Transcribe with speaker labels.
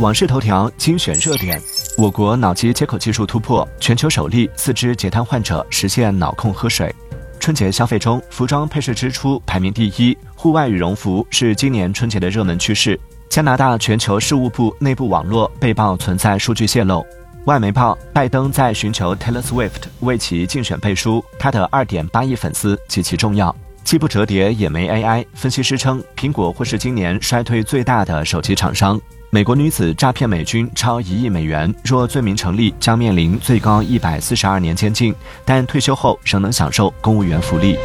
Speaker 1: 网事头条精选热点：我国脑机接口技术突破，全球首例四肢截瘫患者实现脑控喝水。春节消费中，服装配饰支出排名第一，户外羽绒服是今年春节的热门趋势。加拿大全球事务部内部网络被曝存在数据泄露。外媒报，拜登在寻求 Taylor Swift 为其竞选背书，他的2.8亿粉丝极其重要。既不折叠也没 AI，分析师称苹果会是今年衰退最大的手机厂商。美国女子诈骗美军超一亿美元，若罪名成立，将面临最高一百四十二年监禁，但退休后仍能享受公务员福利。